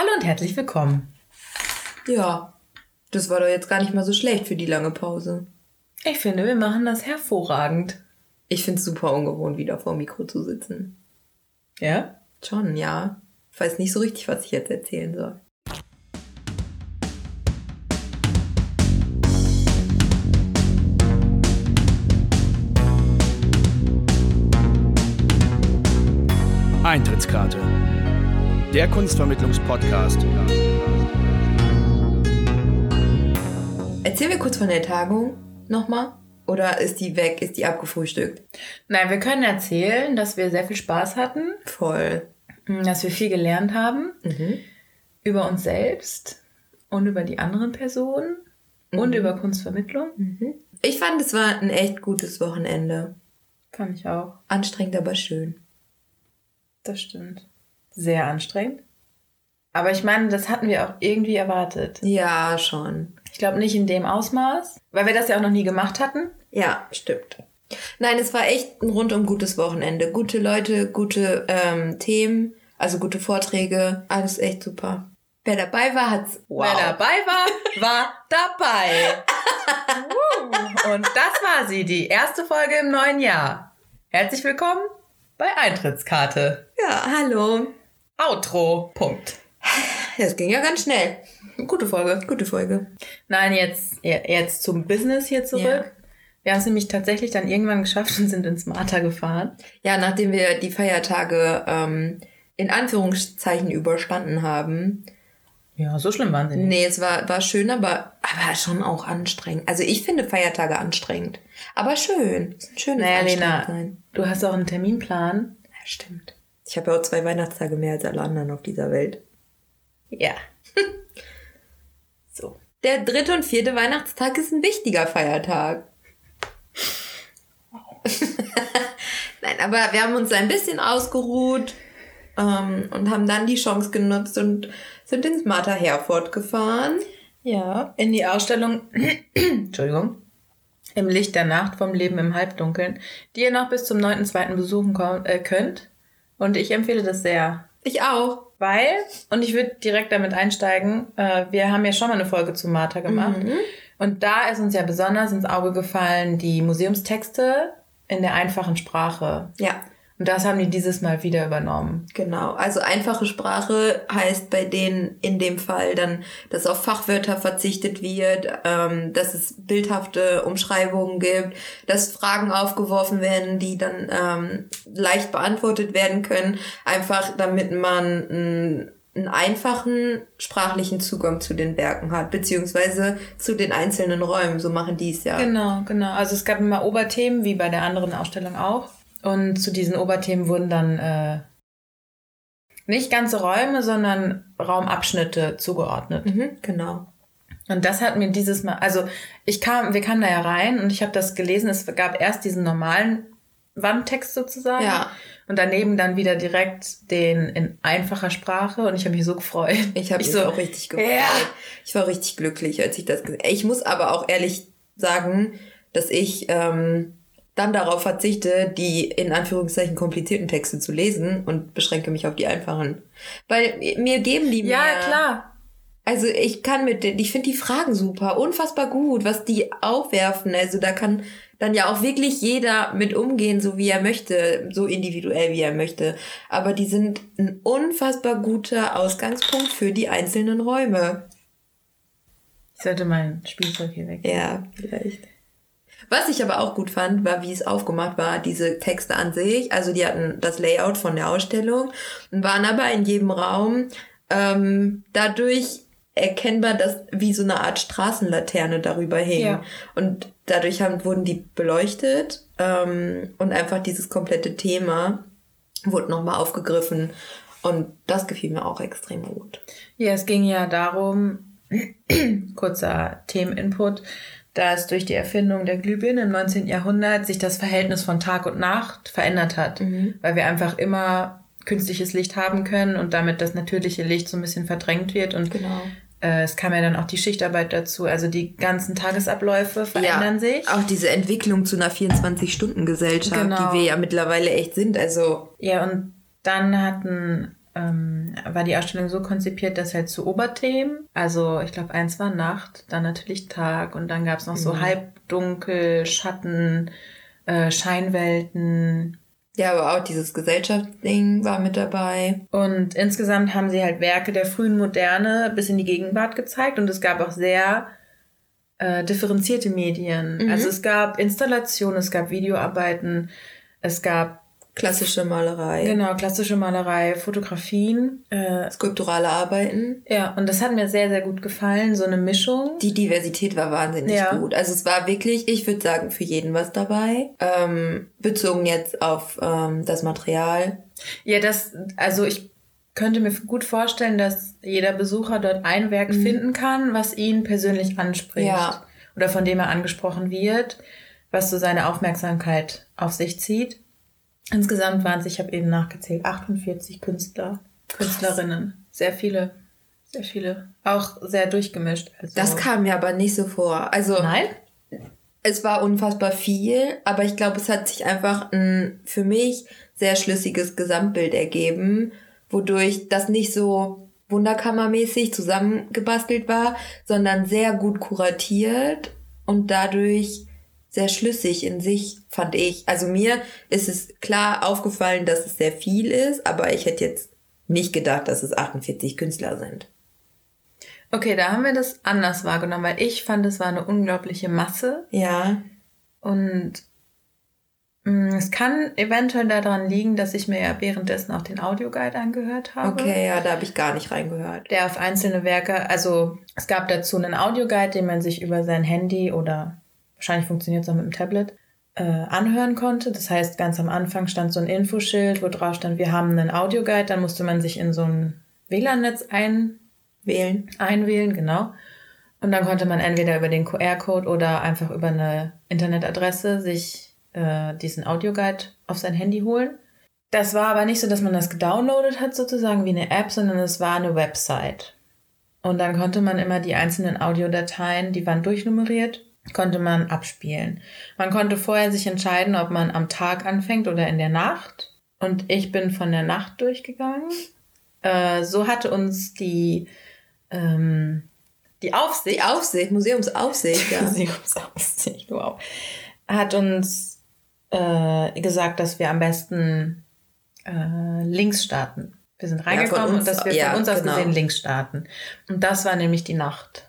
Hallo und herzlich willkommen. Ja, das war doch jetzt gar nicht mal so schlecht für die lange Pause. Ich finde, wir machen das hervorragend. Ich finde es super ungewohnt, wieder vor dem Mikro zu sitzen. Ja? Schon, ja. Ich weiß nicht so richtig, was ich jetzt erzählen soll. Eintrittskarte. Der Kunstvermittlungspodcast. Erzählen wir kurz von der Tagung nochmal? Oder ist die weg? Ist die abgefrühstückt? Nein, wir können erzählen, dass wir sehr viel Spaß hatten, Voll. dass wir viel gelernt haben Mhm. über uns selbst und über die anderen Personen und über Kunstvermittlung. Ich fand, es war ein echt gutes Wochenende. Fand ich auch. Anstrengend, aber schön. Das stimmt. Sehr anstrengend. Aber ich meine, das hatten wir auch irgendwie erwartet. Ja, schon. Ich glaube nicht in dem Ausmaß, weil wir das ja auch noch nie gemacht hatten. Ja, stimmt. Nein, es war echt ein rundum gutes Wochenende. Gute Leute, gute ähm, Themen, also gute Vorträge. Alles echt super. Wer dabei war, hat's wow. Wer dabei war, war dabei. Und das war sie, die erste Folge im neuen Jahr. Herzlich willkommen bei Eintrittskarte. Ja, hallo. Outro. Punkt. Das ging ja ganz schnell. Gute Folge. Gute Folge. Nein, jetzt, jetzt zum Business hier zurück. Ja. Wir haben es nämlich tatsächlich dann irgendwann geschafft und sind ins Marta gefahren. Ja, nachdem wir die Feiertage ähm, in Anführungszeichen überstanden haben. Ja, so schlimm waren sie nicht. Nee, es war, war schön, aber, aber schon auch anstrengend. Also ich finde Feiertage anstrengend. Aber schön. Es ist ein schönes Naja, Lena, sein. du hast auch einen Terminplan. Ja, stimmt. Ich habe ja auch zwei Weihnachtstage mehr als alle anderen auf dieser Welt. Ja. so. Der dritte und vierte Weihnachtstag ist ein wichtiger Feiertag. Nein, aber wir haben uns ein bisschen ausgeruht ähm, und haben dann die Chance genutzt und sind ins Martha Herford gefahren. Ja, in die Ausstellung, Entschuldigung, im Licht der Nacht vom Leben im Halbdunkeln, die ihr noch bis zum 9.2. besuchen äh, könnt. Und ich empfehle das sehr. Ich auch. Weil, und ich würde direkt damit einsteigen, äh, wir haben ja schon mal eine Folge zu Martha gemacht. Und da ist uns ja besonders ins Auge gefallen die Museumstexte in der einfachen Sprache. Ja, Und das haben die dieses Mal wieder übernommen. genau. Also einfache Sprache heißt bei denen in dem Fall dann, dass auf Fachwörter verzichtet wird, ähm, dass es bildhafte Umschreibungen gibt, dass Fragen aufgeworfen werden, die dann ähm, leicht beantwortet werden können, einfach damit man einen, einen einfachen sprachlichen Zugang zu den Werken hat, beziehungsweise zu den einzelnen Räumen. So machen die es ja. Genau, genau. Also es gab immer Oberthemen, wie bei der anderen Ausstellung auch. Und zu diesen Oberthemen wurden dann äh, nicht ganze Räume, sondern Raumabschnitte zugeordnet. Mhm, genau. Und das hat mir dieses Mal, also ich kam, wir kamen da ja rein und ich habe das gelesen. Es gab erst diesen normalen Wandtext sozusagen. Ja. Und daneben dann wieder direkt den in einfacher Sprache und ich habe mich so gefreut. Ich habe mich so, auch richtig gefreut. Ja. Ich war richtig glücklich, als ich das gesehen Ich muss aber auch ehrlich sagen, dass ich ähm, dann darauf verzichte, die in Anführungszeichen komplizierten Texte zu lesen und beschränke mich auf die einfachen. Weil mir geben die Ja, mehr. klar. Also ich kann mit den, ich finde die Fragen super, unfassbar gut, was die aufwerfen. Also da kann dann ja auch wirklich jeder mit umgehen, so wie er möchte, so individuell wie er möchte. Aber die sind ein unfassbar guter Ausgangspunkt für die einzelnen Räume. Ich sollte mein Spielzeug hier weg. Ja, vielleicht. Was ich aber auch gut fand, war, wie es aufgemacht war, diese Texte an sich. Also die hatten das Layout von der Ausstellung und waren aber in jedem Raum ähm, dadurch erkennbar, dass wie so eine Art Straßenlaterne darüber hing. Ja. Und dadurch haben, wurden die beleuchtet ähm, und einfach dieses komplette Thema wurde nochmal aufgegriffen. Und das gefiel mir auch extrem gut. Ja, es ging ja darum, kurzer Themeninput, dass durch die Erfindung der Glühbirne im 19. Jahrhundert sich das Verhältnis von Tag und Nacht verändert hat, weil wir einfach immer künstliches Licht haben können und damit das natürliche Licht so ein bisschen verdrängt wird und Genau. äh, es kam ja dann auch die Schichtarbeit dazu, also die ganzen Tagesabläufe verändern sich. Auch diese Entwicklung zu einer 24-Stunden-Gesellschaft, Genau. die wir ja mittlerweile echt sind. Also, Ja, und dann hatten ähm, war die Ausstellung so konzipiert, dass halt zu Oberthemen, also ich glaube, eins war Nacht, dann natürlich Tag und dann gab es noch so Mhm. Halbdunkel, Schatten, äh, Scheinwelten. Ja, aber auch dieses Gesellschaftsding war mit dabei. Und insgesamt haben sie halt Werke der frühen Moderne bis in die Gegenwart gezeigt und es gab auch sehr äh, differenzierte Medien. Mhm. Also es gab Installationen, es gab Videoarbeiten, es gab Klassische Malerei. genau klassische Malerei, Fotografien. Äh, Skulpturale Arbeiten. ja, und das hat mir sehr, sehr gut gefallen, so eine Mischung. Die Diversität war wahnsinnig Ja. gut. Also es war wirklich, ich würde sagen, für jeden was dabei. Ähm, bezogen jetzt auf ähm, das Material. Ja, das, also ich könnte mir gut vorstellen, dass jeder Besucher dort ein Werk finden kann, was ihn persönlich anspricht. Mhm. Ja. Oder von dem er angesprochen wird, was so seine Aufmerksamkeit auf sich zieht. Insgesamt waren es, ich habe eben nachgezählt, 48 Künstler, Künstlerinnen. Sehr viele, sehr viele. Auch sehr durchgemischt. Also, Das kam mir aber nicht so vor. Also Nein? es war unfassbar viel, aber ich glaube, es hat sich einfach ein für mich sehr schlüssiges Gesamtbild ergeben, wodurch das nicht so wunderkammermäßig zusammengebastelt war, sondern sehr gut kuratiert und dadurch sehr schlüssig in sich, fand ich. Also mir ist es klar aufgefallen, dass es sehr viel ist, aber ich hätte jetzt nicht gedacht, dass es 48 Künstler sind. Okay, da haben wir das anders wahrgenommen, weil ich fand, es war eine unglaubliche Masse. Ja, Und mh, es kann eventuell daran liegen, dass ich mir ja währenddessen auch den Audioguide angehört habe. okay, ja, da habe ich gar nicht reingehört. Der auf einzelne Werke, also es gab dazu einen Audioguide, den man sich über sein Handy oder wahrscheinlich funktioniert es auch mit dem Tablet, äh, anhören konnte. Das heißt, ganz am Anfang stand so ein Infoschild, wo drauf stand, wir haben einen Audioguide, dann musste man sich in so ein WLAN-Netz ein, Wählen. einwählen, genau. Und dann konnte man entweder über den QR-Code oder einfach über eine Internetadresse sich äh, diesen Audioguide auf sein Handy holen. Das war aber nicht so, dass man das gedownloadet hat, sozusagen wie eine App, sondern es war eine Website. Und dann konnte man immer die einzelnen Audiodateien, die waren durchnummeriert, konnte man abspielen. Man konnte vorher sich entscheiden, ob man am Tag anfängt oder in der Nacht. Und ich bin von der Nacht durchgegangen. Äh, so hatte uns die, ähm, die Aufsicht, Die Aufsicht, Museumsaufsicht, ja. Museumsaufsicht, wow, hat uns äh, gesagt, dass wir am besten äh, links starten. Wir sind reingekommen uns- und dass wir ja, von uns aus genau. gesehen links starten. Und das war nämlich die Nacht.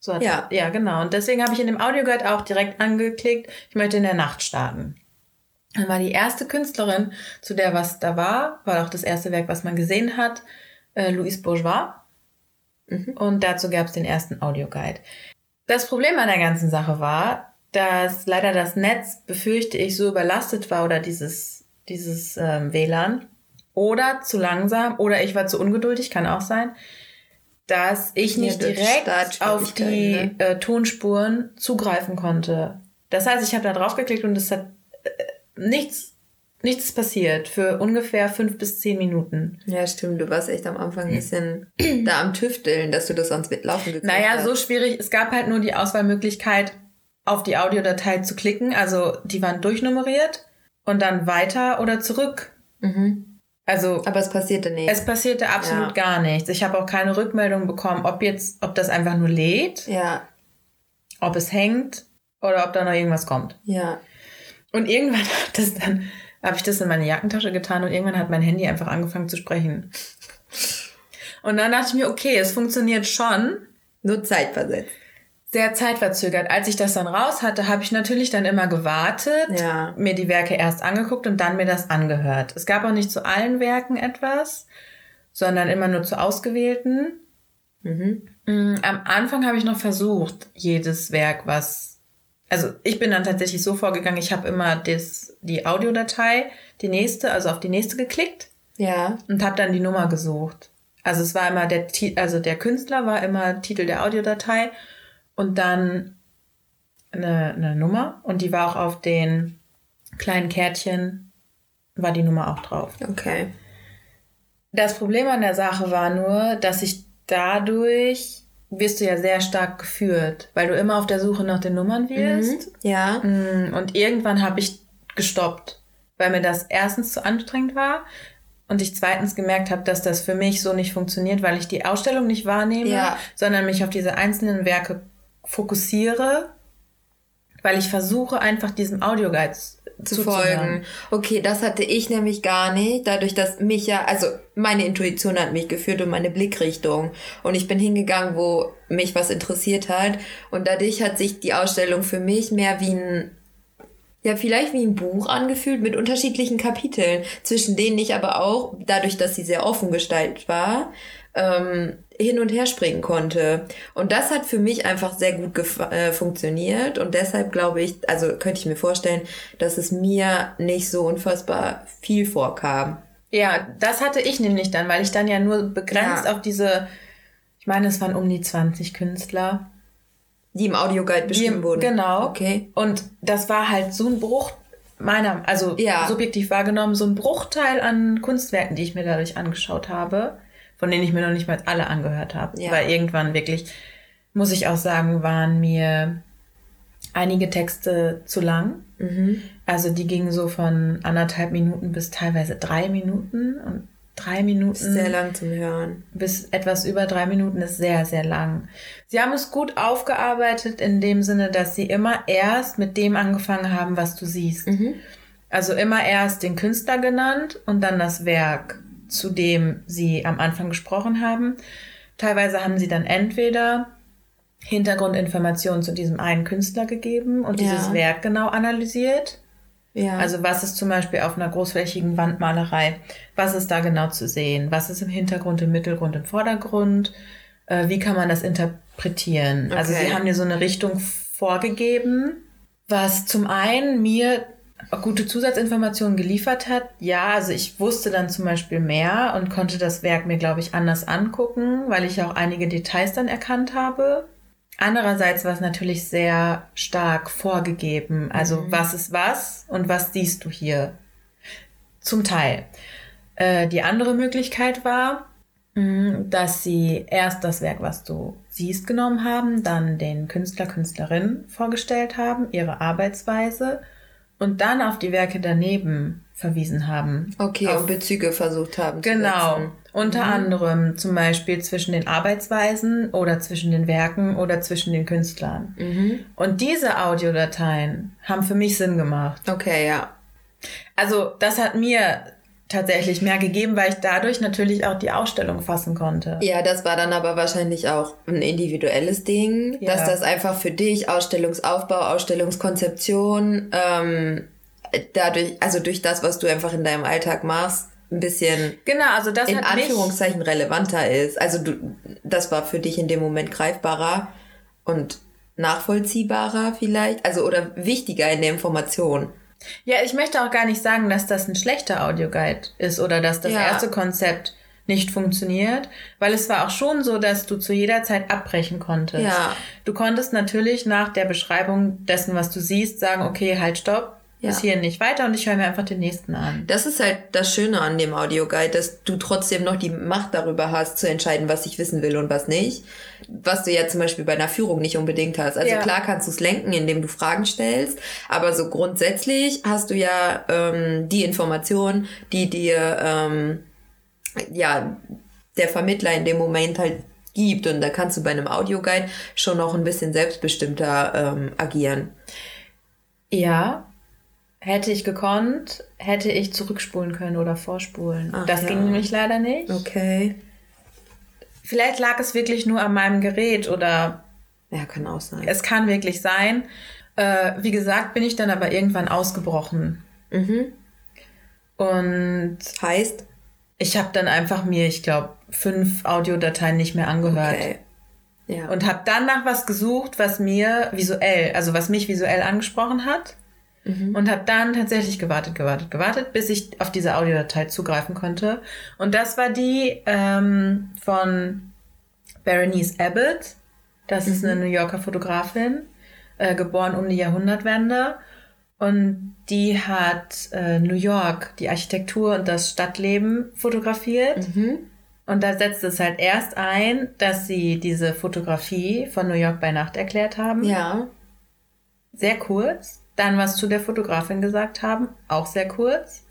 So Ja. ja, genau. Und deswegen habe ich in dem Audioguide auch direkt angeklickt, ich möchte in der Nacht starten. Dann war die erste Künstlerin, zu der was da war, war auch das erste Werk, was man gesehen hat, äh, Louise Bourgeois. Mhm. Und dazu gab es den ersten Audioguide. Das Problem an der ganzen Sache war, dass leider das Netz, befürchte ich, so überlastet war oder dieses, dieses ähm, WLAN oder zu langsam oder ich war zu ungeduldig, kann auch sein, dass ich Ja, nicht durch direkt auf die Startschwierigkeiten, äh, Tonspuren zugreifen konnte. Das heißt, ich habe da drauf geklickt und es hat äh, nichts, nichts passiert für ungefähr fünf bis zehn Minuten. Ja, stimmt. Du warst echt am Anfang ein bisschen da am Tüfteln, dass du das sonst mitlaufen gekriegt Naja, hast. so schwierig. Es gab halt nur die Auswahlmöglichkeit, auf die Audiodatei zu klicken. Also die waren durchnummeriert und dann weiter oder zurück. Mhm. Also Aber es passierte nicht. es passierte absolut Ja. gar nichts. Ich habe auch keine Rückmeldung bekommen, ob jetzt, ob das einfach nur lädt, ja, ob es hängt oder ob da noch irgendwas kommt. ja. Und irgendwann hat das dann, habe ich das in meine Jackentasche getan und irgendwann hat mein Handy einfach angefangen zu sprechen. Und dann dachte ich mir, okay, es funktioniert schon. Nur zeitversetzt. Sehr zeitverzögert. Als ich das dann raus hatte, habe ich natürlich dann immer gewartet, Ja. mir die Werke erst angeguckt und dann mir das angehört. Es gab auch nicht zu allen Werken etwas, sondern immer nur zu ausgewählten. Mhm. Mm, Am Anfang habe ich noch versucht, jedes Werk, was. Also ich bin dann tatsächlich so vorgegangen, ich habe immer das, die Audiodatei, die nächste, also auf die nächste geklickt Ja. und habe dann die Nummer gesucht. Also es war immer der Ti- also der Künstler war immer Titel der Audiodatei und dann eine, eine Nummer und die war auch auf den kleinen Kärtchen war die Nummer auch drauf. Okay. Das Problem an der Sache war nur, dass ich dadurch wirst du ja sehr stark geführt, weil du immer auf der Suche nach den Nummern wirst. Ja. Mm, Und irgendwann habe ich gestoppt, weil mir das erstens zu anstrengend war Und ich zweitens gemerkt habe, dass das für mich so nicht funktioniert, weil ich die Ausstellung nicht wahrnehme, Ja. sondern mich auf diese einzelnen Werke fokussiere, weil ich versuche einfach diesem Audioguide zu zuzuhören. folgen. Okay, das hatte ich nämlich gar nicht, dadurch, dass mich ja, also meine Intuition hat mich geführt und meine Blickrichtung. Und ich bin hingegangen, wo mich was interessiert hat. Und dadurch hat sich die Ausstellung für mich mehr wie ein, ja, vielleicht wie ein Buch angefühlt mit unterschiedlichen Kapiteln, zwischen denen ich aber auch, dadurch, dass sie sehr offen gestaltet war, ähm, hin und her springen konnte. Und das hat für mich einfach sehr gut äh, funktioniert. Und deshalb glaube ich, also könnte ich mir vorstellen, dass es mir nicht so unfassbar viel vorkam. Ja, das hatte ich nämlich dann, weil ich dann ja nur begrenzt Ja. auf diese, ich meine, es waren um die 20 Künstler. Die im Audioguide beschrieben Die- wurden. Genau. Okay. Und das war halt so ein Bruch meiner, also Ja. subjektiv wahrgenommen, so ein Bruchteil an Kunstwerken, die ich mir dadurch angeschaut habe, von denen ich mir noch nicht mal alle angehört habe. Ja. Weil irgendwann wirklich, muss ich auch sagen, waren mir einige Texte zu lang. Mhm. Also die gingen so von anderthalb Minuten bis teilweise drei Minuten und drei Minuten Sehr lang zum Hören. bis etwas über drei Minuten ist sehr, sehr lang. Sie haben es gut aufgearbeitet in dem Sinne, dass sie immer erst mit dem angefangen haben, was du siehst. Mhm. Also immer erst den Künstler genannt und dann das Werk, zu dem sie am Anfang gesprochen haben. Teilweise haben sie dann entweder Hintergrundinformationen zu diesem einen Künstler gegeben und Ja. dieses Werk genau analysiert. Ja. Also was ist zum Beispiel auf einer großflächigen Wandmalerei, was ist da genau zu sehen? Was ist im Hintergrund, im Mittelgrund, im Vordergrund? Äh, wie kann man das interpretieren? Also Okay. sie haben dir so eine Richtung vorgegeben, was zum einen mir gute Zusatzinformationen geliefert hat. Ja, also ich wusste dann zum Beispiel mehr und konnte das Werk mir, glaube ich, anders angucken, weil ich auch einige Details dann erkannt habe. Andererseits war es natürlich sehr stark vorgegeben. Also was ist was und was siehst du hier? Zum Teil. Äh, die andere Möglichkeit war, mh, dass sie erst das Werk, was du siehst, genommen haben, dann den Künstler, Künstlerin vorgestellt haben, ihre Arbeitsweise und dann auf die Werke daneben verwiesen haben. okay, auf und Bezüge versucht haben zu Genau. setzen. Unter anderem zum Beispiel zwischen den Arbeitsweisen oder zwischen den Werken oder zwischen den Künstlern. Mhm. Und diese Audiodateien haben für mich Sinn gemacht. Okay, ja. Also das hat mir tatsächlich mehr gegeben, weil ich dadurch natürlich auch die Ausstellung fassen konnte. Ja, das war dann aber wahrscheinlich auch ein individuelles Ding, Ja. dass das einfach für dich Ausstellungsaufbau, Ausstellungskonzeption, ähm, dadurch, also durch das, was du einfach in deinem Alltag machst, ein bisschen Genau, also das in Anführungszeichen relevanter ist. Also du, das war für dich in dem Moment greifbarer und nachvollziehbarer vielleicht, also oder wichtiger in der Information. Ja, ich möchte auch gar nicht sagen, dass das ein schlechter Audioguide ist oder dass das Ja. erste Konzept nicht funktioniert, weil es war auch schon so, dass du zu jeder Zeit abbrechen konntest. Ja. Du konntest natürlich nach der Beschreibung dessen, was du siehst, sagen, okay, halt, stopp, Ja. bis hier nicht weiter und ich höre mir einfach den nächsten an. Das ist halt das Schöne an dem Audioguide, dass du trotzdem noch die Macht darüber hast, zu entscheiden, was ich wissen will und was nicht. Was du ja zum Beispiel bei einer Führung nicht unbedingt hast. Also Ja. klar kannst du es lenken, indem du Fragen stellst, aber so grundsätzlich hast du ja ähm, die Information, die dir ähm, ja der Vermittler in dem Moment halt gibt. Und da kannst du bei einem Audioguide schon noch ein bisschen selbstbestimmter ähm, agieren. Ja, hätte ich gekonnt, hätte ich zurückspulen können oder vorspulen. Ach das ja. ging nämlich leider nicht. Okay. Vielleicht lag es wirklich nur an meinem Gerät oder Ja, kann auch sein. es kann wirklich sein. Äh, wie gesagt, bin ich dann aber irgendwann ausgebrochen. Mhm. Und Heißt? ich habe dann einfach mir, ich glaube, fünf Audiodateien nicht mehr angehört. Okay. Ja. Und habe dann nach was gesucht, was mir visuell, also was mich visuell angesprochen hat. Und habe dann tatsächlich gewartet, gewartet, gewartet, bis ich auf diese Audiodatei zugreifen konnte. Und das war die ähm, von Berenice Abbott. Das ist eine New Yorker Fotografin, äh, geboren um die Jahrhundertwende. Und die hat äh, New York, die Architektur und das Stadtleben fotografiert. Mhm. Und da setzt es halt erst ein, dass sie diese Fotografie von New York bei Nacht erklärt haben. Ja. Sehr kurz. Dann was zu der Fotografin gesagt haben. Auch sehr kurz.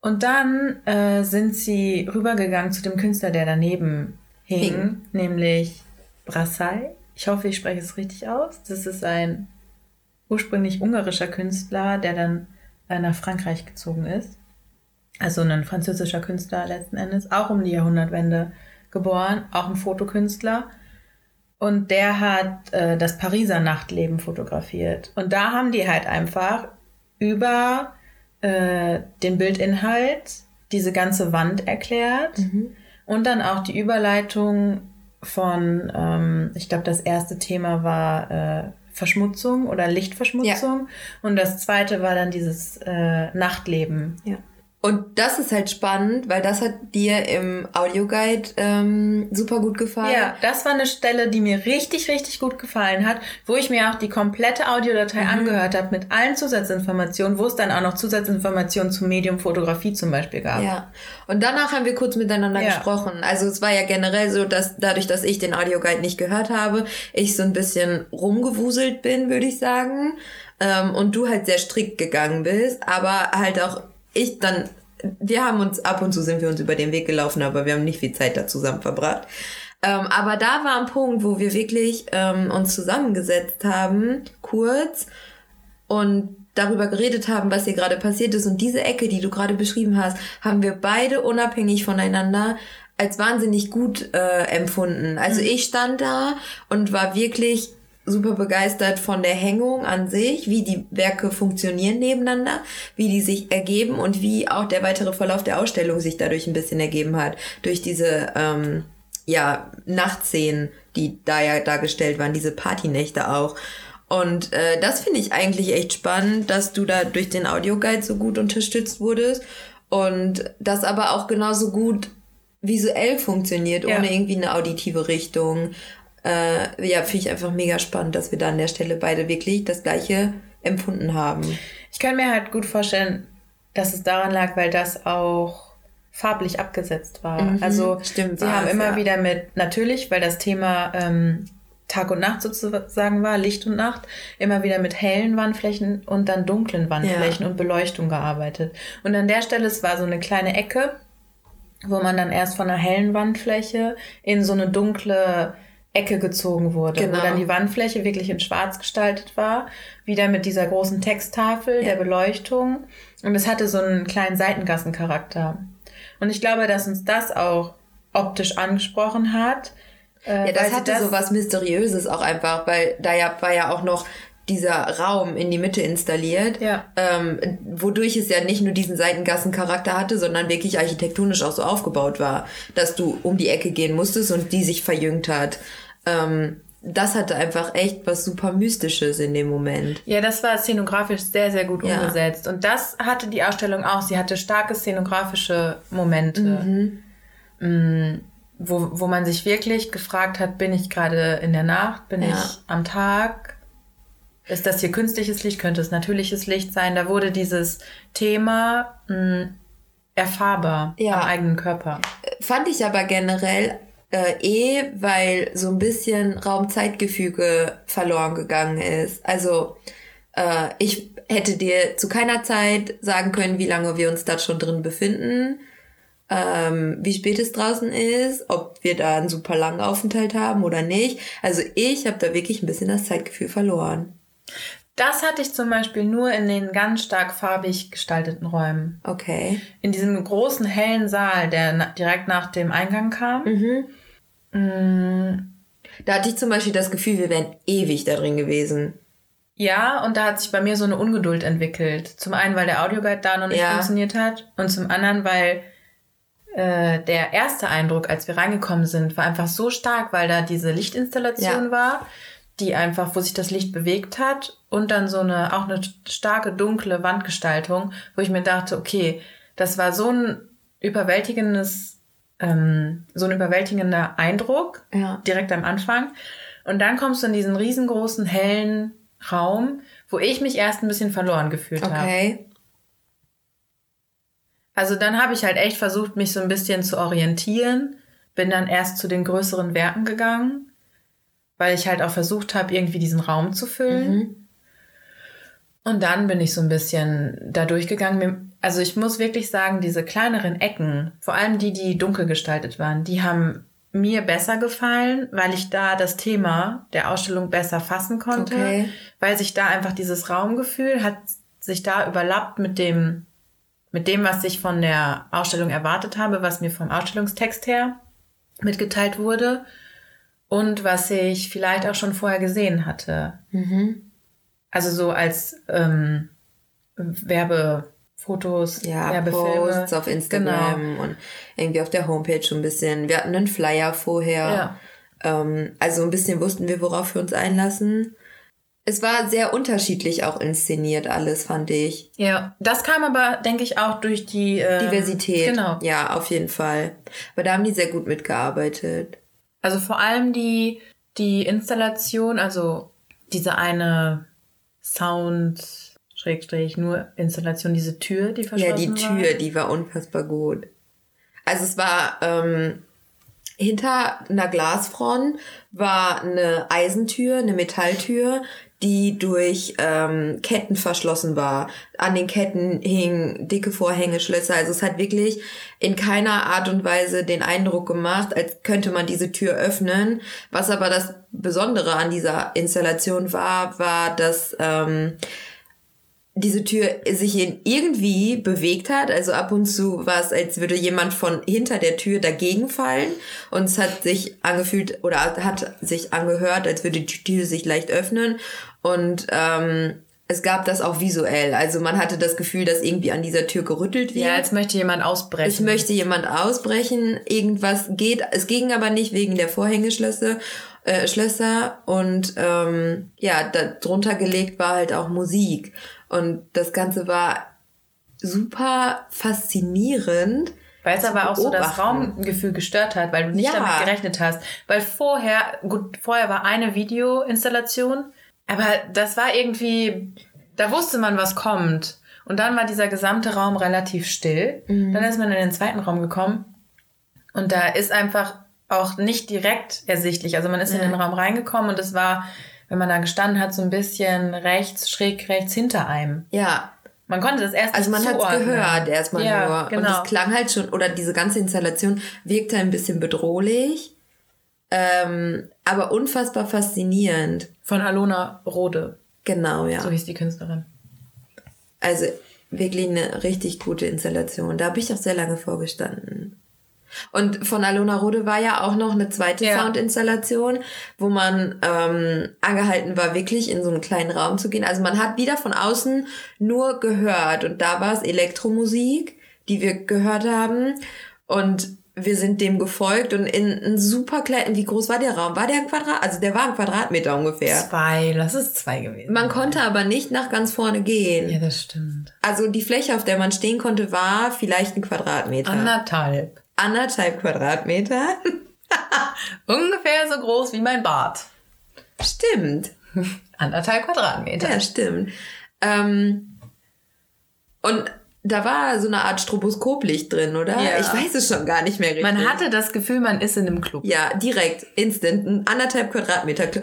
Und dann äh, sind sie rübergegangen zu dem Künstler, der daneben hing, hing. nämlich Brassai. Ich hoffe, ich spreche es richtig aus. Das ist ein ursprünglich ungarischer Künstler, der dann äh, nach Frankreich gezogen ist. Also ein französischer Künstler letzten Endes, auch um die Jahrhundertwende geboren, auch ein Fotokünstler. Und der hat äh, das Pariser Nachtleben fotografiert. Und da haben die halt einfach über äh, den Bildinhalt diese ganze Wand erklärt mhm. und dann auch die Überleitung von, ähm, ich glaube, das erste Thema war äh, Verschmutzung oder Lichtverschmutzung ja. und das zweite war dann dieses äh, Nachtleben. Ja. Und das ist halt spannend, weil das hat dir im Audioguide ähm, super gut gefallen. Ja, das war eine Stelle, die mir richtig, richtig gut gefallen hat, wo ich mir auch die komplette Audiodatei mhm. angehört habe mit allen Zusatzinformationen, wo es dann auch noch Zusatzinformationen zum Medium Fotografie zum Beispiel gab. Ja, und danach haben wir kurz miteinander ja. gesprochen. Also es war ja generell so, dass dadurch, dass ich den Audioguide nicht gehört habe, ich so ein bisschen rumgewuselt bin, würde ich sagen. Ähm, und du halt sehr strikt gegangen bist, aber halt auch ich dann, wir haben uns, ab und zu sind wir uns über den Weg gelaufen, aber wir haben nicht viel Zeit da zusammen verbracht. Ähm, aber da war ein Punkt, wo wir wirklich ähm, uns zusammengesetzt haben, kurz, und darüber geredet haben, was hier gerade passiert ist. Und diese Ecke, die du gerade beschrieben hast, haben wir beide unabhängig voneinander als wahnsinnig gut äh, empfunden. Also mhm. ich stand da und war wirklich super begeistert von der Hängung an sich, wie die Werke funktionieren nebeneinander, wie die sich ergeben und wie auch der weitere Verlauf der Ausstellung sich dadurch ein bisschen ergeben hat. Durch diese ähm, ja, Nachtszenen, die da ja dargestellt waren, diese Partynächte auch. Und äh, das finde ich eigentlich echt spannend, dass du da durch den Audioguide so gut unterstützt wurdest und das aber auch genauso gut visuell funktioniert, ohne ja. irgendwie eine auditive Richtung äh, ja, finde ich einfach mega spannend, dass wir da an der Stelle beide wirklich das Gleiche empfunden haben. Ich kann mir halt gut vorstellen, dass es daran lag, weil das auch farblich abgesetzt war. Mhm, also stimmt, sie haben immer ja. wieder mit, natürlich, weil das Thema ähm, Tag und Nacht sozusagen war, Licht und Nacht, immer wieder mit hellen Wandflächen und dann dunklen Wandflächen ja. und Beleuchtung gearbeitet. Und an der Stelle, es war so eine kleine Ecke, wo man dann erst von einer hellen Wandfläche in so eine dunkle Ecke gezogen wurde, genau. wo dann die Wandfläche wirklich in schwarz gestaltet war, wieder mit dieser großen Texttafel ja. der Beleuchtung und es hatte so einen kleinen Seitengassencharakter. Und ich glaube, dass uns das auch optisch angesprochen hat. Äh, ja, das hatte das so was Mysteriöses auch einfach, weil da ja war ja auch noch dieser Raum in die Mitte installiert, ja. ähm, wodurch es ja nicht nur diesen Seitengassencharakter hatte, sondern wirklich architektonisch auch so aufgebaut war, dass du um die Ecke gehen musstest und die sich verjüngt hat ähm, das hatte einfach echt was super Mystisches in dem Moment. Ja, das war szenografisch sehr, sehr gut ja. umgesetzt. Und das hatte die Ausstellung auch. Sie hatte starke szenografische Momente, mhm. Mm, wo, wo man sich wirklich gefragt hat, bin ich gerade in der Nacht, bin ja. ich am Tag? Ist das hier künstliches Licht? Könnte es natürliches Licht sein? Da wurde dieses Thema mh, mm, erfahrbar ja. am eigenen Körper. Fand ich aber generell äh, eh, weil so ein bisschen Raumzeitgefüge verloren gegangen ist. Also äh, ich hätte dir zu keiner Zeit sagen können, wie lange wir uns da schon drin befinden, ähm, wie spät es draußen ist, ob wir da einen super langen Aufenthalt haben oder nicht. Also ich habe da wirklich ein bisschen das Zeitgefühl verloren. Das hatte ich zum Beispiel nur in den ganz stark farbig gestalteten Räumen. Okay. In diesem großen hellen Saal, der na direkt nach dem Eingang kam. Mhm. Mm. Da hatte ich zum Beispiel das Gefühl, wir wären ewig da drin gewesen. Ja, und da hat sich bei mir so eine Ungeduld entwickelt. Zum einen, weil der Audioguide da noch nicht ja. funktioniert hat und zum anderen, weil äh, der erste Eindruck, als wir reingekommen sind, war einfach so stark, weil da diese Lichtinstallation ja. war, die einfach, wo sich das Licht bewegt hat und dann so eine, auch eine starke dunkle Wandgestaltung, wo ich mir dachte, okay, das war so ein überwältigendes ähm, so ein überwältigender Eindruck ja. direkt am Anfang. Und dann kommst du in diesen riesengroßen, hellen Raum, wo ich mich erst ein bisschen verloren gefühlt okay. habe. Okay. Also dann habe ich halt echt versucht, mich so ein bisschen zu orientieren. Bin dann erst zu den größeren Werken gegangen, weil ich halt auch versucht habe, irgendwie diesen Raum zu füllen. Mhm. Und dann bin ich so ein bisschen da durchgegangen. also ich muss wirklich sagen, diese kleineren Ecken, vor allem die, die dunkel gestaltet waren, die haben mir besser gefallen, weil ich da das Thema der Ausstellung besser fassen konnte, Okay. weil sich da einfach dieses Raumgefühl hat sich da überlappt mit dem mit dem, was ich von der Ausstellung erwartet habe, was mir vom Ausstellungstext her mitgeteilt wurde und was ich vielleicht auch schon vorher gesehen hatte. Mhm. Also so als ähm, Werbefotos, Ja, Werbefilme. Posts auf Instagram und irgendwie auf der Homepage schon ein bisschen. Wir hatten einen Flyer vorher. Ja. Ähm, also ein bisschen wussten wir, worauf wir uns einlassen. Es war sehr unterschiedlich auch inszeniert alles, fand ich. Ja, das kam aber, denke ich, auch durch die ähm, Diversität. Genau. Ja, auf jeden Fall. Aber da haben die sehr gut mitgearbeitet. Also vor allem die, die Installation, also diese eine Sound, Schrägstrich, nur Installation, diese Tür, die Ja, verschlossen die war. Tür, die war unfassbar gut. Also es war ähm, hinter einer Glasfront war eine Eisentür, eine Metalltür, die durch ähm, Ketten verschlossen war. An den Ketten hingen dicke Vorhängeschlösser. Also es hat wirklich in keiner Art und Weise den Eindruck gemacht, als könnte man diese Tür öffnen. Was aber das Besondere an dieser Installation war, war, dass ähm, diese Tür sich irgendwie bewegt hat. Also ab und zu war es, als würde jemand von hinter der Tür dagegen fallen. Und es hat sich angefühlt oder hat sich angehört, als würde die Tür sich leicht öffnen. Und ähm, es gab das auch visuell. Also man hatte das Gefühl, dass irgendwie an dieser Tür gerüttelt wird. Ja, als möchte jemand ausbrechen. Es möchte jemand ausbrechen, irgendwas geht. Es ging aber nicht wegen der Vorhängeschlösser. Äh, Schlösser und ähm, ja, da drunter gelegt war halt auch Musik. Und das Ganze war super faszinierend. Weil es aber auch so das. Raumgefühl gestört hat, weil du nicht Ja. damit gerechnet hast. Weil vorher, gut, vorher war eine Videoinstallation, aber das war irgendwie, da wusste man, was kommt. Und dann war dieser gesamte Raum relativ still. Mhm. Dann ist man in den zweiten Raum gekommen und da ist einfach auch nicht direkt ersichtlich. Also man ist in Ja. den Raum reingekommen und es war, wenn man da gestanden hat, so ein bisschen rechts, schräg rechts hinter einem. Ja, Man konnte das erst also man hat es gehört erstmal Ja, nur. Und genau. es klang halt schon, oder diese ganze Installation wirkte ein bisschen bedrohlich, ähm, aber unfassbar faszinierend. Von Alona Rode. Genau, ja. So hieß die Künstlerin. Also wirklich eine richtig gute Installation. Da habe ich auch sehr lange vorgestanden. Und von Alona Rode war ja auch noch eine zweite Ja. Soundinstallation, wo man ähm, angehalten war, wirklich in so einen kleinen Raum zu gehen. Also man hat wieder von außen nur gehört und da war es Elektromusik, die wir gehört haben und wir sind dem gefolgt und in einen super kleinen, wie groß war der Raum? War der ein Quadrat? Also der war ein Quadratmeter ungefähr. Zwei, lass es zwei gewesen. Man konnte aber nicht nach ganz vorne gehen. ja, das stimmt. Also die Fläche, auf der man stehen konnte, war vielleicht ein Quadratmeter. Anderthalb. Anderthalb Quadratmeter. Ungefähr so groß wie mein Bart. Stimmt. Anderthalb Quadratmeter. Ja, stimmt. Ähm, und da war so eine Art Stroboskoplicht drin, oder? Ja. Ich weiß es schon gar nicht mehr richtig. Man hatte das Gefühl, man ist in einem Club. Ja, direkt, instant, ein anderthalb Quadratmeter. Klo-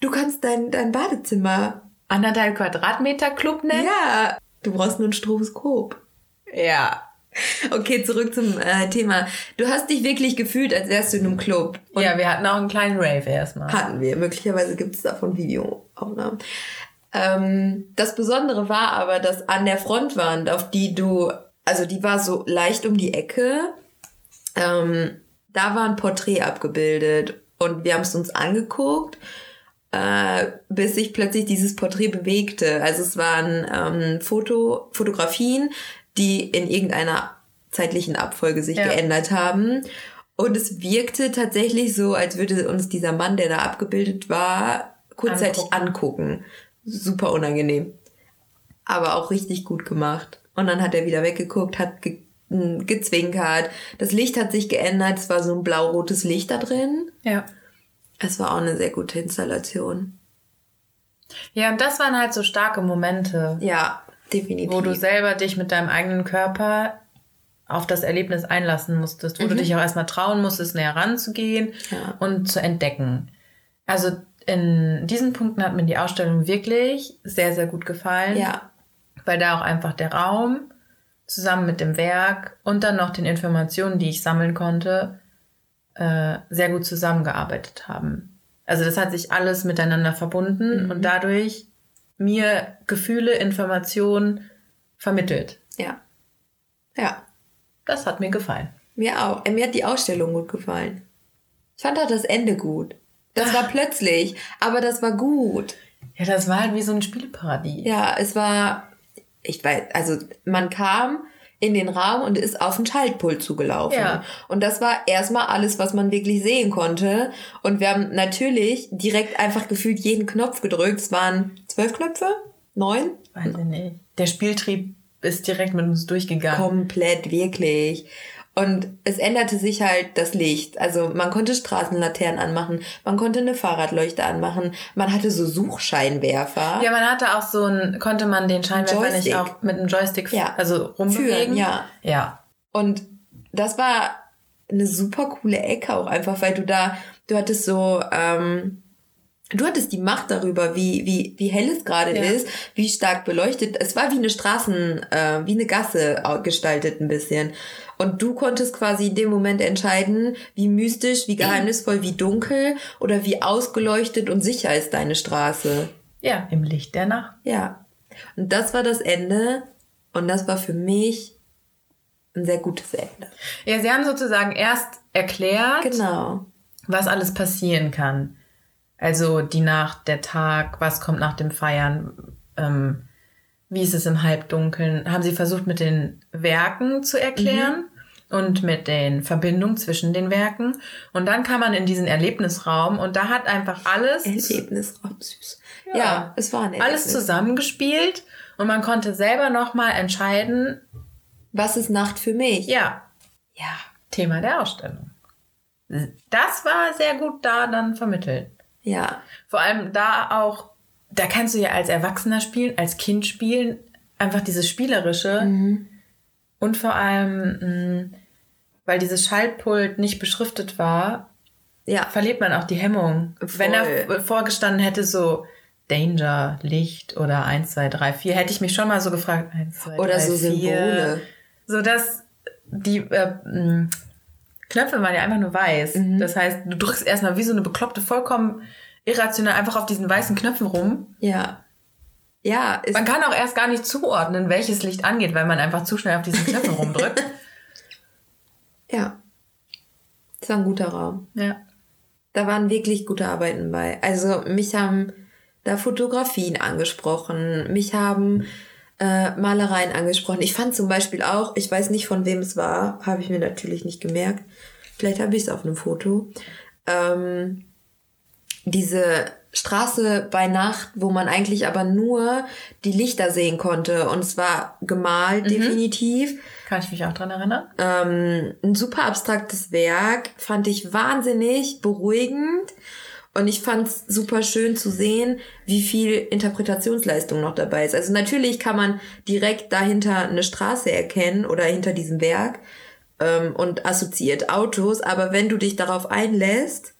Du kannst dein, dein Badezimmer. Anderthalb Quadratmeter Club nennen? Ja, du brauchst nur ein Stroboskop. Ja. Okay, zurück zum äh, Thema. Du hast dich wirklich gefühlt, als wärst du in einem Club. Und Ja, wir hatten auch einen kleinen Rave erstmal. Hatten wir. Möglicherweise gibt es davon Videoaufnahmen. Ähm, das Besondere war aber, dass an der Frontwand, auf die du, also die war so leicht um die Ecke, ähm, da war ein Porträt abgebildet und wir haben es uns angeguckt, äh, bis sich plötzlich dieses Porträt bewegte. Also es waren ähm, Foto, Fotografien, die in irgendeiner zeitlichen Abfolge sich Ja. geändert haben. Und es wirkte tatsächlich so, als würde uns dieser Mann, der da abgebildet war, kurzzeitig angucken. Super unangenehm. Aber auch richtig gut gemacht. Und dann hat er wieder weggeguckt, hat ge m, gezwinkert. Das Licht hat sich geändert. Es war so ein blau-rotes Licht da drin. Ja. Es war auch eine sehr gute Installation. Ja, und das waren halt so starke Momente, Ja, definitiv. wo du selber dich mit deinem eigenen Körper auf das Erlebnis einlassen musstest, wo du dich auch erstmal trauen musstest, näher ranzugehen Mhm. Ja. und zu entdecken. Also in diesen Punkten hat mir die Ausstellung wirklich sehr, sehr gut gefallen. ja, weil da auch einfach der Raum zusammen mit dem Werk und dann noch den Informationen, die ich sammeln konnte, äh, sehr gut zusammengearbeitet haben. Also das hat sich alles miteinander verbunden Mhm. und dadurch mir Gefühle, Informationen vermittelt. Ja. Ja. Das hat mir gefallen. Mir auch. Äh, Mir hat die Ausstellung gut gefallen. Ich fand auch das Ende gut. Das war plötzlich, aber das war gut. Ja, das war halt wie so ein Spielparadies. Ja, es war, ich weiß, also man kam in den Raum und ist auf den Schaltpult zugelaufen. Ja. Und das war erstmal alles, was man wirklich sehen konnte. Und wir haben natürlich direkt einfach gefühlt jeden Knopf gedrückt. Es waren zwölf Knöpfe? Neun? Weiß ich nicht. Der Spieltrieb ist direkt mit uns durchgegangen. Komplett, wirklich. Und es änderte sich halt das Licht. Also man konnte Straßenlaternen anmachen, man konnte eine Fahrradleuchte anmachen, man hatte so Suchscheinwerfer. Ja, man hatte auch so ein, konnte man den Scheinwerfer nicht Joystick. auch mit einem Joystick Ja. also rumbewegen? Führen, ja. Ja. Und das war eine super coole Ecke auch einfach, weil du da, du hattest so, ähm, du hattest die Macht darüber, wie, wie, wie hell es gerade Ja. ist, wie stark beleuchtet. Es war wie eine Straßen, äh, wie eine Gasse au- gestaltet ein bisschen. Und du konntest quasi in dem Moment entscheiden, wie mystisch, wie geheimnisvoll, wie dunkel oder wie ausgeleuchtet und sicher ist deine Straße. Ja, im Licht der Nacht. Ja. Und das war das Ende. Und das war für mich ein sehr gutes Ende. Ja, sie haben sozusagen erst erklärt, Genau. was alles passieren kann. Also die Nacht, der Tag, was kommt nach dem Feiern, ähm, wie ist es im Halbdunkeln. Haben sie versucht mit den Werken zu erklären und mit den Verbindungen zwischen den Werken. Und dann kam man in diesen Erlebnisraum und da hat einfach alles, Erlebnisraum süß. Ja, Ja. es war ein alles Erlebnis. zusammengespielt und man konnte selber nochmal entscheiden, Was ist Nacht für mich? ja, Ja. Thema der Ausstellung. Das war sehr gut da dann vermittelt. Ja. Vor allem da auch, da kannst du ja als Erwachsener spielen, als Kind spielen, einfach dieses Spielerische. Und vor allem, mh, weil dieses Schaltpult nicht beschriftet war, Ja. verliert man auch die Hemmung. Voll. Wenn da vorgestanden hätte so Danger, Licht oder 1, 2, 3, 4, hätte ich mich schon mal so gefragt, 1, 2, 3, Oder so 4. Symbole. So dass die äh, mh, Knöpfe waren ja einfach nur weiß. Mhm. Das heißt, du drückst erstmal wie so eine bekloppte, vollkommen irrational einfach auf diesen weißen Knöpfen rum. Ja. Ja, Man kann auch erst gar nicht zuordnen, welches Licht angeht, weil man einfach zu schnell auf diesen Knöpfen rumdrückt. ja. Es war ein guter Raum. Ja. Da waren wirklich gute Arbeiten bei. Also mich haben da Fotografien angesprochen, mich haben äh, Malereien angesprochen. Ich fand zum Beispiel auch, ich weiß nicht von wem es war, habe ich mir natürlich nicht gemerkt. Vielleicht habe ich es auf einem Foto. Ähm, diese Straße bei Nacht, wo man eigentlich aber nur die Lichter sehen konnte. Und es war gemalt, definitiv. Kann ich mich auch dran erinnern? Ähm, ein super abstraktes Werk, fand ich wahnsinnig beruhigend. Und ich fand es super schön zu sehen, wie viel Interpretationsleistung noch dabei ist. Also natürlich kann man direkt dahinter eine Straße erkennen oder hinter diesem Werk ähm, und assoziiert Autos. Aber wenn du dich darauf einlässt,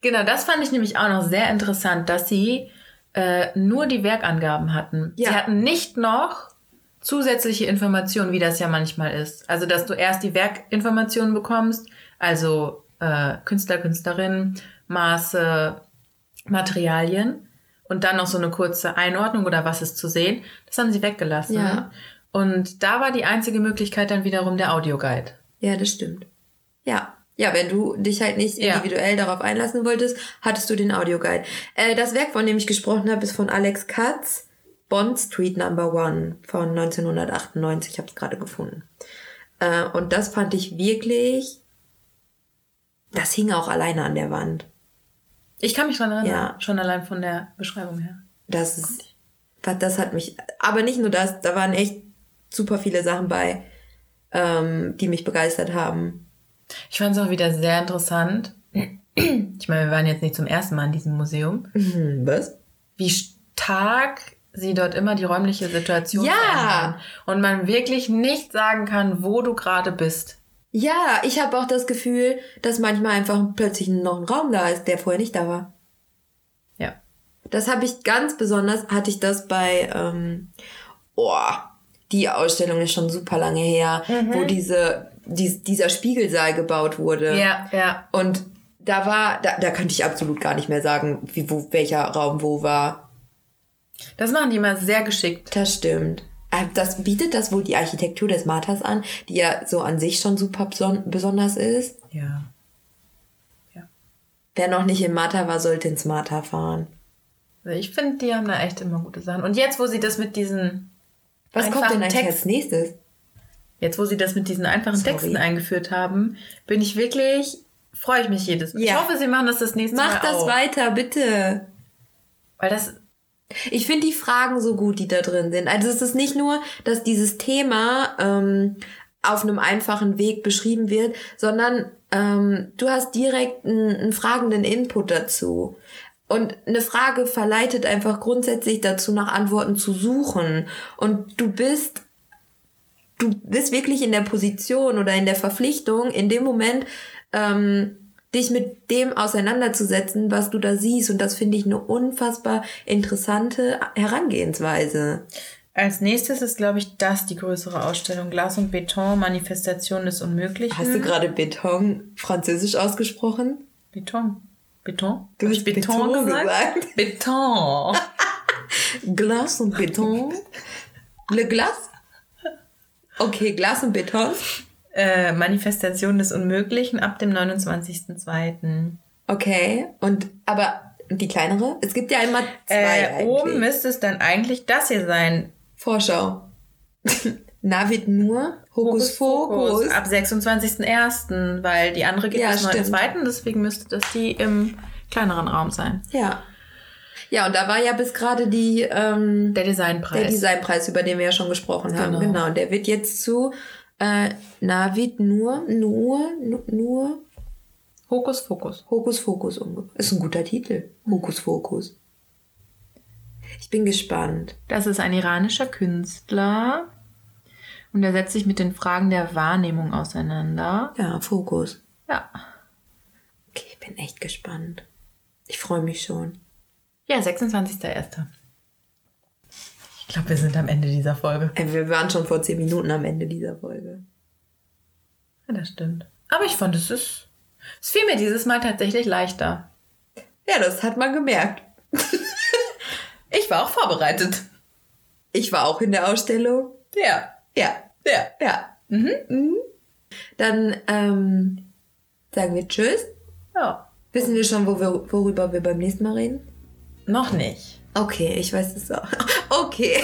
Genau, das fand ich nämlich auch noch sehr interessant, dass sie äh, nur die Werkangaben hatten. Ja. Sie hatten nicht noch zusätzliche Informationen, wie das ja manchmal ist. Also, dass du erst die Werkinformationen bekommst, also äh, Künstler, Künstlerin, Maße, Materialien und dann noch so eine kurze Einordnung oder was ist zu sehen. Das haben sie weggelassen. Ja. Und da war die einzige Möglichkeit dann wiederum der Audioguide. ja, das stimmt. Ja. Ja, wenn du dich halt nicht Ja. individuell darauf einlassen wolltest, hattest du den Audioguide. Äh, das Werk, von dem ich gesprochen habe, ist von Alex Katz, Bond Street Number One von 1998. Ich habe es gerade gefunden. Äh, und das fand ich wirklich. Das hing auch alleine an der Wand. Ich kann mich dran erinnern, Ja. schon allein von der Beschreibung her. Das ist, das hat mich, aber nicht nur das, da waren echt super viele Sachen bei, ähm, die mich begeistert haben. Ich fand es auch wieder sehr interessant. Ich meine, wir waren jetzt nicht zum ersten Mal in diesem Museum. Hm, was? Wie stark sie dort immer die räumliche Situation Ja. verändern. Und man wirklich nicht sagen kann, wo du gerade bist. Ja, ich habe auch das Gefühl, dass manchmal einfach plötzlich noch ein Raum da ist, der vorher nicht da war. Ja. Das habe ich ganz besonders, hatte ich das bei, ähm, oh, die Ausstellung ist schon super lange her, wo diese, dies, dieser Spiegelsaal gebaut wurde. Ja, ja. Und da war, da, da könnte ich absolut gar nicht mehr sagen, wie, wo, welcher Raum wo war. Das machen die immer sehr geschickt. Das stimmt. Äh, Das bietet das wohl die Architektur des Marthas an, die ja so an sich schon super beson besonders ist. Ja. Wer noch nicht im Martha war, sollte ins Martha fahren. Also ich finde, die haben da echt immer gute Sachen. Und jetzt, wo sie das mit diesen Was kommt denn eigentlich Text- als nächstes? Jetzt, wo sie das mit diesen einfachen Sorry. Texten eingeführt haben, bin ich wirklich, freue ich mich jedes Mal. Ja. Ich hoffe, sie machen das das nächste Mal Mach das auch. weiter, bitte. Weil das, Ich finde die Fragen so gut, die da drin sind. Also es ist nicht nur, dass dieses Thema ähm, auf einem einfachen Weg beschrieben wird, sondern ähm, du hast direkt einen, einen fragenden Input dazu. Und eine Frage verleitet einfach grundsätzlich dazu, nach Antworten zu suchen. Und du bist, du bist wirklich in der Position oder in der Verpflichtung, in dem Moment ähm, dich mit dem auseinanderzusetzen, was du da siehst. Und das finde ich eine unfassbar interessante Herangehensweise. als nächstes ist, glaube ich, das die größere Ausstellung. Glas und Beton, Manifestation des Unmöglichen. Hast du gerade Beton französisch ausgesprochen? Beton? Beton? Du hast ich Beton gesagt. Beton. Glas und Beton. Le Glas? Okay, Glas und Beton. Äh, Manifestation des Unmöglichen ab dem 29.02. Okay. Und aber die kleinere? Es gibt ja immer zwei Äh, oben müsste es dann eigentlich das hier sein. Vorschau. Navid nur Hokus Fokus. Ab 26.01., weil die andere gibt Ja, es stimmt. 9.02., deswegen müsste das die im kleineren Raum sein. Ja. Ja, und da war ja bis gerade die ähm, Der Designpreis. der Designpreis, über den wir ja schon gesprochen haben. Genau. Genau. Der wird jetzt zu äh, Navid nur, nur, nu- nur Hokus Fokus. Hokus Fokus umge. Ist ein guter Titel. Hokus Fokus. Ich bin gespannt. Das ist ein iranischer Künstler und er setzt sich mit den Fragen der Wahrnehmung auseinander. Ja, Fokus. Ja. Okay, ich bin echt gespannt. Ich freue mich schon. Ja, 26.01. Ich glaube, wir sind am Ende dieser Folge. Wir waren schon vor zehn Minuten am Ende dieser Folge. Ja, das stimmt. Aber ich fand, es ist. Es fiel mir dieses Mal tatsächlich leichter. Ja, das hat man gemerkt. Ich war auch vorbereitet. Ich war auch in der Ausstellung. Ja. Ja, Ja. ja. Mhm. Dann ähm, sagen wir Tschüss. Ja. Wissen wir schon, wo wir, worüber wir beim nächsten Mal reden? Noch nicht. Okay, ich weiß es auch. Okay.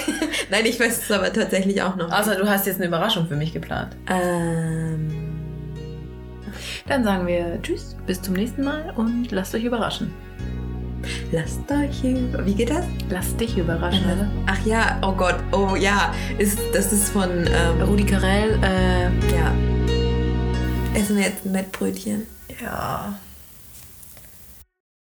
Nein, ich weiß es aber tatsächlich auch noch. Außer du hast jetzt eine Überraschung für mich geplant. Ähm, Dann sagen wir Tschüss, bis zum nächsten Mal und lasst euch überraschen. lasst euch über. Wie geht das? Lasst dich überraschen. Ach ja, oh Gott, oh ja. Ist, das ist von, ähm, Rudi Carell, äh, ja. Essen wir jetzt ein Mettbrötchen. ja,